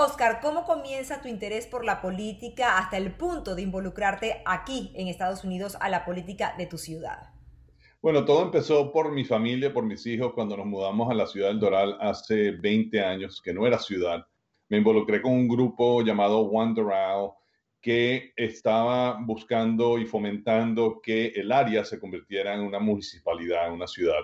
Oscar, ¿cómo comienza tu interés por la política hasta el punto de involucrarte aquí en Estados Unidos a la política de tu ciudad? Bueno, todo empezó por mi familia, por mis hijos, cuando nos mudamos a la ciudad del Doral hace 20 años, que no era ciudad. Me involucré con un grupo llamado One Doral que estaba buscando y fomentando que el área se convirtiera en una municipalidad, en una ciudad,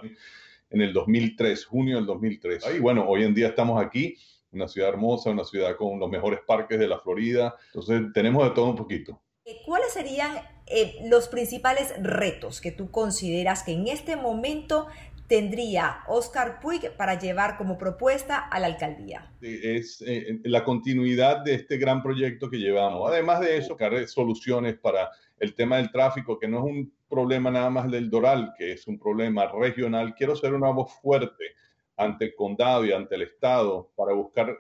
en el 2003, junio del 2003. Y bueno, hoy en día estamos aquí, una ciudad hermosa, una ciudad con los mejores parques de la Florida. Entonces, tenemos de todo un poquito. Eh, ¿Cuáles serían eh, los principales retos que tú consideras que en este momento tendría Oscar Puig para llevar como propuesta a la alcaldía? Es eh, la continuidad de este gran proyecto que llevamos. Además de eso, buscar soluciones para el tema del tráfico, que no es un problema nada más del Doral, que es un problema regional. Quiero ser una voz fuerte ante el condado y ante el Estado para buscar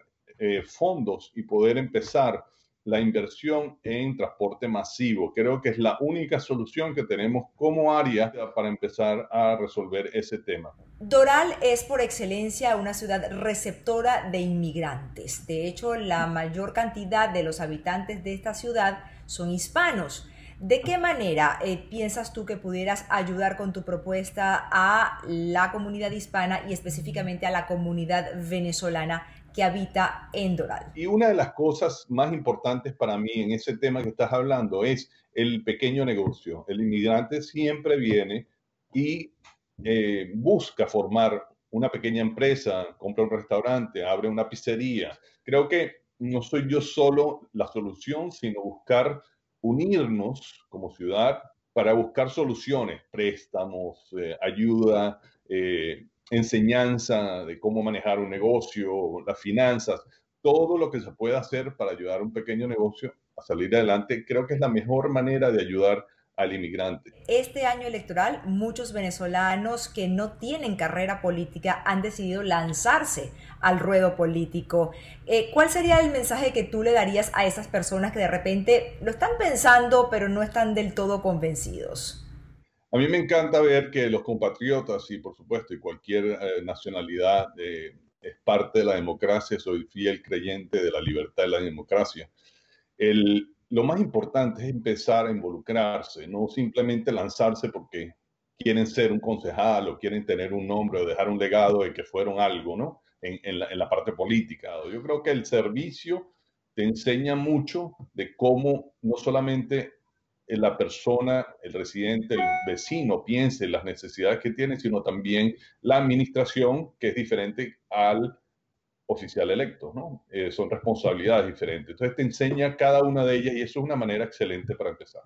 fondos y poder empezar la inversión en transporte masivo. Creo que es la única solución que tenemos como área para empezar a resolver ese tema. Doral es por excelencia una ciudad receptora de inmigrantes. De hecho, la mayor cantidad de los habitantes de esta ciudad son hispanos. ¿De qué manera eh, piensas tú que pudieras ayudar con tu propuesta a la comunidad hispana y específicamente a la comunidad venezolana que habita en Doral. Y una de las cosas más importantes para mí en ese tema que estás hablando es el pequeño negocio. El inmigrante siempre viene y eh, busca formar una pequeña empresa, compra un restaurante, abre una pizzería. Creo que no soy yo solo la solución, sino buscar unirnos como ciudad para buscar soluciones, préstamos, eh, ayuda, eh, enseñanza de cómo manejar un negocio, las finanzas, todo lo que se pueda hacer para ayudar a un pequeño negocio a salir adelante, creo que es la mejor manera de ayudar al inmigrante. Este año electoral, muchos venezolanos que no tienen carrera política han decidido lanzarse al ruedo político. Eh, ¿Cuál sería el mensaje que tú le darías a esas personas que de repente lo están pensando pero no están del todo convencidos? A mí me encanta ver que los compatriotas y por supuesto y cualquier eh, nacionalidad eh, es parte de la democracia, soy fiel creyente de la libertad y la democracia. El, lo más importante es empezar a involucrarse, no simplemente lanzarse porque quieren ser un concejal o quieren tener un nombre o dejar un legado de que fueron algo, ¿no? En, en, la, en la parte política. Yo creo que el servicio te enseña mucho de cómo no solamente la persona, el residente, el vecino piense las necesidades que tiene, sino también la administración, que es diferente al oficial electo, ¿no? Eh, son responsabilidades diferentes. Entonces te enseña cada una de ellas y eso es una manera excelente para empezar.